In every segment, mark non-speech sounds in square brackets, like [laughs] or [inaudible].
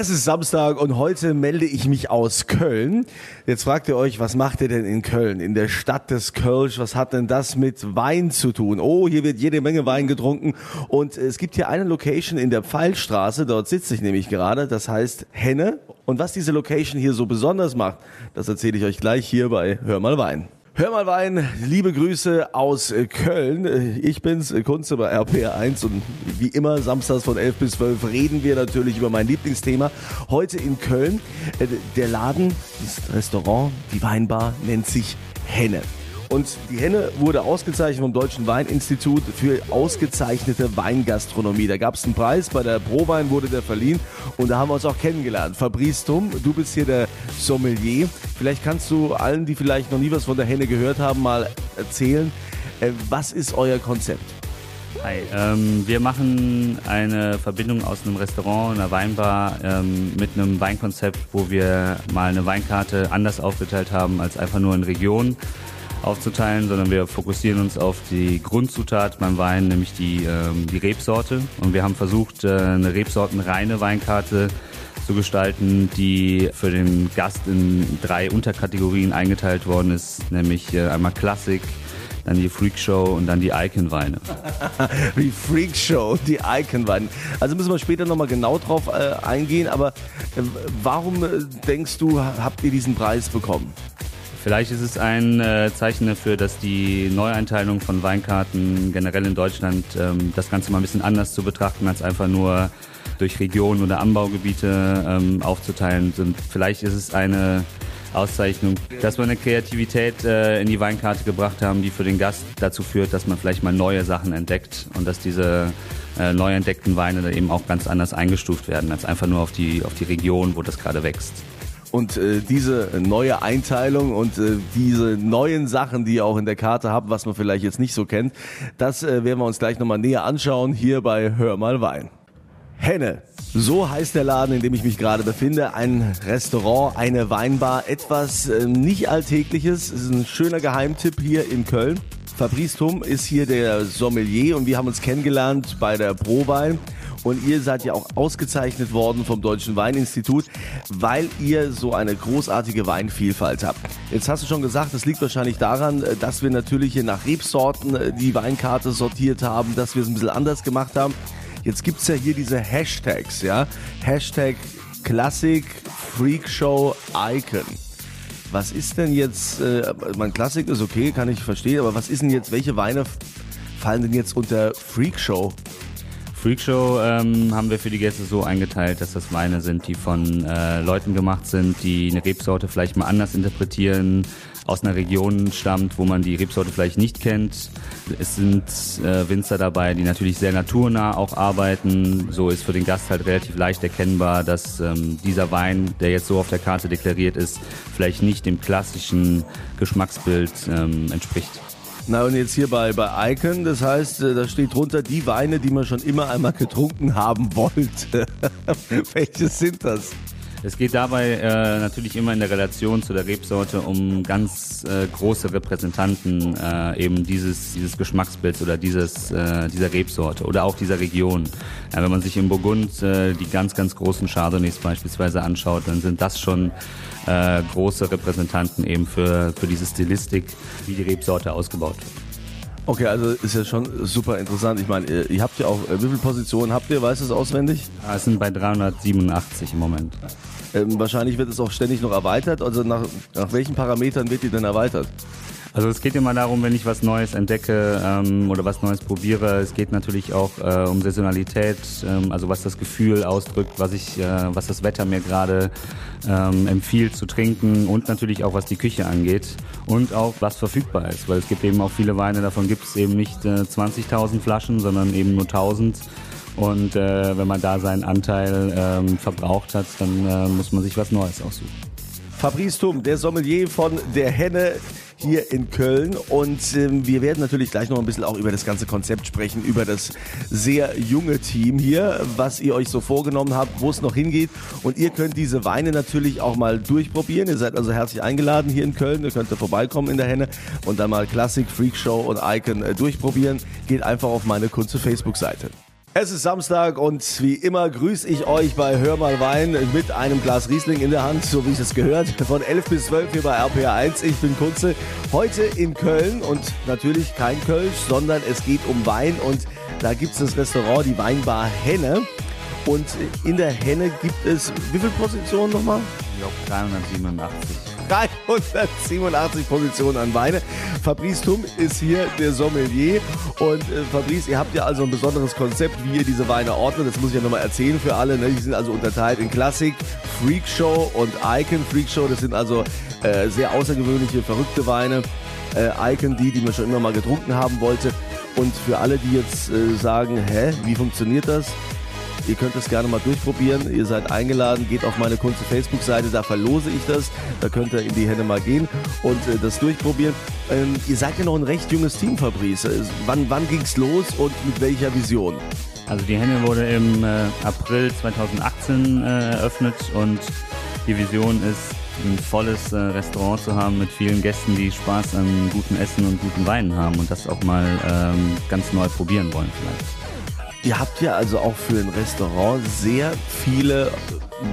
Es ist Samstag und heute melde ich mich aus Köln. Jetzt fragt ihr euch, was macht ihr denn in Köln, in der Stadt des Kölsch? Was hat denn das mit Wein zu tun? Oh, hier wird jede Menge Wein getrunken und es gibt hier eine Location in der Pfeilstraße, dort sitze ich nämlich gerade, das heißt Henne. Und was diese Location hier so besonders macht, das erzähle ich euch gleich hier bei Hör mal Wein. Hör mal Wein, liebe Grüße aus äh, Köln. Äh, ich bin's, äh, Kunze bei RPR1 und wie immer samstags von 11 bis 12 reden wir natürlich über mein Lieblingsthema. Heute in Köln. Der Laden, das Restaurant, die Weinbar nennt sich Henne. Und die Henne wurde ausgezeichnet vom Deutschen Weininstitut für ausgezeichnete Weingastronomie. Da gab es einen Preis, bei der Prowein wurde der verliehen und da haben wir uns auch kennengelernt. Fabrice Tum, du bist hier der Sommelier. Vielleicht kannst du allen, die vielleicht noch nie was von der Henne gehört haben, mal erzählen, äh, was ist euer Konzept? Hi, ähm, wir machen eine Verbindung aus einem Restaurant, einer Weinbar ähm, mit einem Weinkonzept, wo wir mal eine Weinkarte anders aufgeteilt haben als einfach nur in Regionen aufzuteilen, sondern wir fokussieren uns auf die Grundzutat beim Wein, nämlich die, ähm, die Rebsorte. Und wir haben versucht, äh, eine rebsortenreine Weinkarte zu gestalten, die für den Gast in drei Unterkategorien eingeteilt worden ist, nämlich äh, einmal Klassik, dann die Freakshow und dann die Icon-Weine. [laughs] die Freakshow, die Icon-Weine. Also müssen wir später nochmal genau drauf äh, eingehen, aber äh, warum äh, denkst du, habt ihr diesen Preis bekommen? Vielleicht ist es ein äh, Zeichen dafür, dass die Neueinteilung von Weinkarten generell in Deutschland ähm, das Ganze mal ein bisschen anders zu betrachten, als einfach nur durch Regionen oder Anbaugebiete ähm, aufzuteilen sind. Vielleicht ist es eine Auszeichnung, dass wir eine Kreativität äh, in die Weinkarte gebracht haben, die für den Gast dazu führt, dass man vielleicht mal neue Sachen entdeckt und dass diese äh, neu entdeckten Weine dann eben auch ganz anders eingestuft werden, als einfach nur auf die, auf die Region, wo das gerade wächst. Und äh, diese neue Einteilung und äh, diese neuen Sachen, die ihr auch in der Karte habt, was man vielleicht jetzt nicht so kennt, das äh, werden wir uns gleich nochmal näher anschauen hier bei Hör mal Wein. Henne. So heißt der Laden, in dem ich mich gerade befinde. Ein Restaurant, eine Weinbar, etwas äh, nicht Alltägliches. Es ist ein schöner Geheimtipp hier in Köln. Fabrice Tum ist hier der Sommelier und wir haben uns kennengelernt bei der Prowein. Und ihr seid ja auch ausgezeichnet worden vom Deutschen Weininstitut, weil ihr so eine großartige Weinvielfalt habt. Jetzt hast du schon gesagt, das liegt wahrscheinlich daran, dass wir natürlich hier nach Rebsorten äh, die Weinkarte sortiert haben, dass wir es ein bisschen anders gemacht haben. Jetzt gibt es ja hier diese Hashtags, ja. Hashtag Classic Freak Show Icon. Was ist denn jetzt, äh, mein Klassik ist okay, kann ich verstehen, aber was ist denn jetzt, welche Weine fallen denn jetzt unter Freak Show? Freakshow ähm, haben wir für die Gäste so eingeteilt, dass das Weine sind, die von äh, Leuten gemacht sind, die eine Rebsorte vielleicht mal anders interpretieren, aus einer Region stammt, wo man die Rebsorte vielleicht nicht kennt. Es sind äh, Winzer dabei, die natürlich sehr naturnah auch arbeiten. So ist für den Gast halt relativ leicht erkennbar, dass ähm, dieser Wein, der jetzt so auf der Karte deklariert ist, vielleicht nicht dem klassischen Geschmacksbild ähm, entspricht. Na und jetzt hier bei, bei Icon, das heißt, äh, da steht drunter die Weine, die man schon immer einmal getrunken haben wollte. [laughs] Welche sind das? Es geht dabei äh, natürlich immer in der Relation zu der Rebsorte um ganz äh, große Repräsentanten äh, eben dieses, dieses Geschmacksbilds oder dieses, äh, dieser Rebsorte oder auch dieser Region. Ja, wenn man sich im Burgund äh, die ganz, ganz großen Chardonnays beispielsweise anschaut, dann sind das schon äh, große Repräsentanten eben für, für diese Stilistik, wie die Rebsorte ausgebaut wird. Okay, also ist ja schon super interessant. Ich meine, ihr habt ja auch, wie viele Positionen habt ihr? Weißt du es auswendig? Es sind bei 387 im Moment. Ähm, wahrscheinlich wird es auch ständig noch erweitert. Also nach, nach welchen Parametern wird die denn erweitert? Also es geht immer darum, wenn ich was Neues entdecke ähm, oder was Neues probiere. Es geht natürlich auch äh, um Saisonalität, ähm, also was das Gefühl ausdrückt, was ich, äh, was das Wetter mir gerade ähm, empfiehlt zu trinken und natürlich auch was die Küche angeht und auch was verfügbar ist, weil es gibt eben auch viele Weine, davon gibt es eben nicht äh, 20.000 Flaschen, sondern eben nur 1000. Und äh, wenn man da seinen Anteil ähm, verbraucht hat, dann äh, muss man sich was Neues aussuchen. Fabrice Tum, der Sommelier von der Henne hier in Köln. Und ähm, wir werden natürlich gleich noch ein bisschen auch über das ganze Konzept sprechen, über das sehr junge Team hier, was ihr euch so vorgenommen habt, wo es noch hingeht. Und ihr könnt diese Weine natürlich auch mal durchprobieren. Ihr seid also herzlich eingeladen hier in Köln. Ihr könnt da vorbeikommen in der Henne und dann mal Classic, Freak Show und Icon äh, durchprobieren. Geht einfach auf meine Kunze Facebook-Seite. Es ist Samstag und wie immer grüße ich euch bei Hör mal Wein mit einem Glas Riesling in der Hand, so wie ich es gehört, von 11 bis 12 hier bei RPA1. Ich bin Kunze, heute in Köln und natürlich kein Kölsch, sondern es geht um Wein und da gibt es das Restaurant, die Weinbar Henne. Und in der Henne gibt es, wie viele Positionen nochmal? Ich glaube 387. 387 Positionen an Weine. Fabrice Tum ist hier der Sommelier. Und äh, Fabrice, ihr habt ja also ein besonderes Konzept, wie ihr diese Weine ordnet. Das muss ich ja nochmal erzählen für alle. Ne? Die sind also unterteilt in Klassik, Freak Show und Icon. Freak Show, das sind also äh, sehr außergewöhnliche, verrückte Weine. Äh, Icon, die, die man schon immer mal getrunken haben wollte. Und für alle, die jetzt äh, sagen, hä, wie funktioniert das? Ihr könnt das gerne mal durchprobieren. Ihr seid eingeladen, geht auf meine Kunze Facebook-Seite, da verlose ich das. Da könnt ihr in die Hände mal gehen und äh, das durchprobieren. Ähm, ihr seid ja noch ein recht junges Team, Fabrice. Äh, wann, wann ging's los und mit welcher Vision? Also die Henne wurde im äh, April 2018 äh, eröffnet und die Vision ist, ein volles äh, Restaurant zu haben mit vielen Gästen, die Spaß an gutem Essen und guten Weinen haben und das auch mal ähm, ganz neu probieren wollen vielleicht. Ihr habt ja also auch für ein Restaurant sehr viele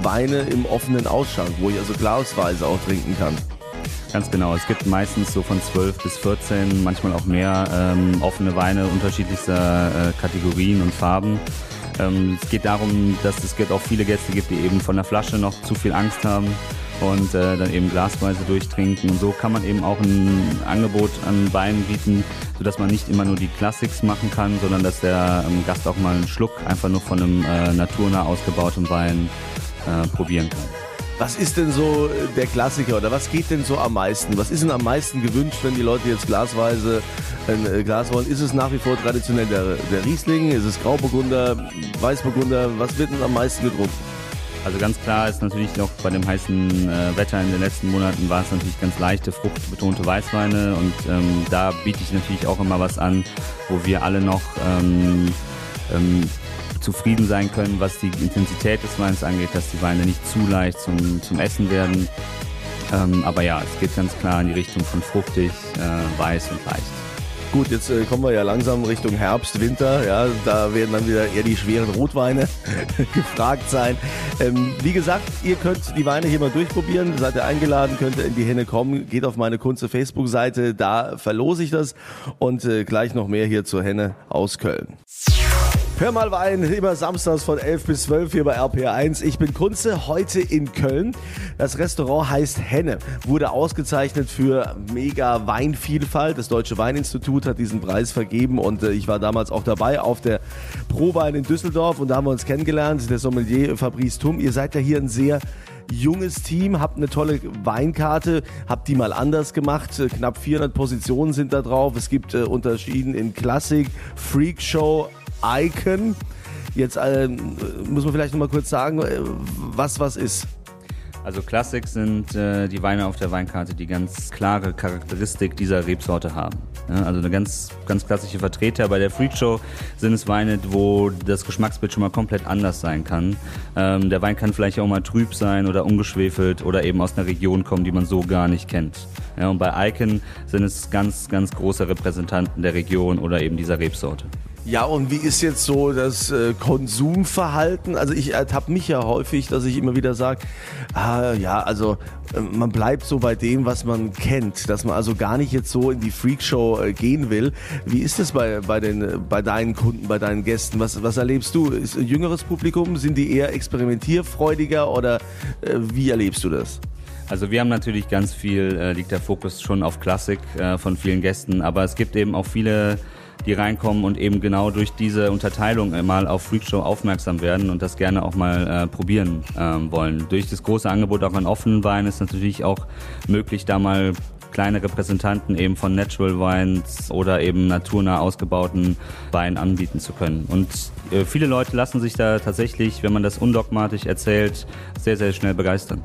Weine im offenen Ausschank, wo ich also glasweise auch trinken kann. Ganz genau. Es gibt meistens so von 12 bis 14, manchmal auch mehr ähm, offene Weine unterschiedlichster äh, Kategorien und Farben. Ähm, es geht darum, dass es auch viele Gäste gibt, die eben von der Flasche noch zu viel Angst haben und äh, dann eben glasweise durchtrinken. Und so kann man eben auch ein Angebot an Weinen bieten, sodass man nicht immer nur die Classics machen kann, sondern dass der ähm, Gast auch mal einen Schluck einfach nur von einem äh, naturnah ausgebauten Wein äh, probieren kann. Was ist denn so der Klassiker oder was geht denn so am meisten? Was ist denn am meisten gewünscht, wenn die Leute jetzt glasweise ein äh, Glas wollen? Ist es nach wie vor traditionell der, der Riesling? Ist es Grauburgunder, Weißburgunder? Was wird denn am meisten getrunken? Also ganz klar ist natürlich noch bei dem heißen äh, Wetter in den letzten Monaten war es natürlich ganz leichte, fruchtbetonte Weißweine und ähm, da biete ich natürlich auch immer was an, wo wir alle noch ähm, ähm, zufrieden sein können, was die Intensität des Weins angeht, dass die Weine nicht zu leicht zum, zum Essen werden. Ähm, aber ja, es geht ganz klar in die Richtung von fruchtig, äh, weiß und leicht. Gut, jetzt äh, kommen wir ja langsam Richtung Herbst, Winter. Ja, da werden dann wieder eher die schweren Rotweine [laughs] gefragt sein. Ähm, wie gesagt, ihr könnt die Weine hier mal durchprobieren. Seid ihr eingeladen, könnt ihr in die Henne kommen. Geht auf meine Kunze Facebook-Seite, da verlose ich das. Und äh, gleich noch mehr hier zur Henne aus Köln. Hör mal Wein, immer samstags von 11 bis 12 hier bei RPR1. Ich bin Kunze, heute in Köln. Das Restaurant heißt Henne, wurde ausgezeichnet für mega Weinvielfalt. Das Deutsche Weininstitut hat diesen Preis vergeben und äh, ich war damals auch dabei auf der Prowein in Düsseldorf und da haben wir uns kennengelernt. Der Sommelier Fabrice Tum. Ihr seid ja hier ein sehr junges Team, habt eine tolle Weinkarte, habt die mal anders gemacht. Knapp 400 Positionen sind da drauf. Es gibt äh, Unterschieden in Klassik, Freak Show, Icon. Jetzt äh, muss man vielleicht noch mal kurz sagen, äh, was was ist. Also Classics sind äh, die Weine auf der Weinkarte, die ganz klare Charakteristik dieser Rebsorte haben. Ja, also eine ganz, ganz klassische Vertreter. Bei der Freakshow sind es Weine, wo das Geschmacksbild schon mal komplett anders sein kann. Ähm, der Wein kann vielleicht auch mal trüb sein oder ungeschwefelt oder eben aus einer Region kommen, die man so gar nicht kennt. Ja, und bei Icon sind es ganz, ganz große Repräsentanten der Region oder eben dieser Rebsorte. Ja, und wie ist jetzt so das äh, Konsumverhalten? Also ich ertappe mich ja häufig, dass ich immer wieder sage, ah, ja, also äh, man bleibt so bei dem, was man kennt, dass man also gar nicht jetzt so in die Freakshow äh, gehen will. Wie ist es bei, bei, den, bei deinen Kunden, bei deinen Gästen? Was, was erlebst du? Ist ein jüngeres Publikum? Sind die eher experimentierfreudiger oder äh, wie erlebst du das? Also wir haben natürlich ganz viel, äh, liegt der Fokus schon auf Klassik äh, von vielen Gästen, aber es gibt eben auch viele die reinkommen und eben genau durch diese Unterteilung mal auf Freakshow aufmerksam werden und das gerne auch mal äh, probieren ähm, wollen. Durch das große Angebot auch an offenen Weinen ist natürlich auch möglich, da mal kleine Repräsentanten eben von Natural Wines oder eben naturnah ausgebauten Wein anbieten zu können. Und äh, viele Leute lassen sich da tatsächlich, wenn man das undogmatisch erzählt, sehr, sehr schnell begeistern.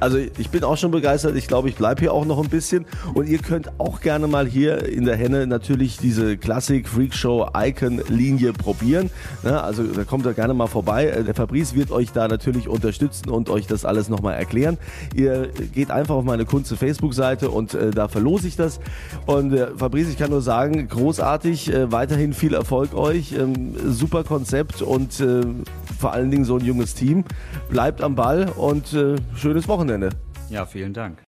Also ich bin auch schon begeistert. Ich glaube, ich bleibe hier auch noch ein bisschen. Und ihr könnt auch gerne mal hier in der Henne natürlich diese Classic Freak Show Icon Linie probieren. Ja, also da kommt ihr gerne mal vorbei. Äh, der Fabrice wird euch da natürlich unterstützen und euch das alles nochmal erklären. Ihr geht einfach auf meine Kunze Facebook-Seite und äh, da verlose ich das. Und äh, Fabrice, ich kann nur sagen, großartig. Äh, weiterhin viel Erfolg euch. Ähm, super Konzept und äh, vor allen Dingen so ein junges Team. Bleibt am Ball und äh, schönes Wochenende. Ja, vielen Dank.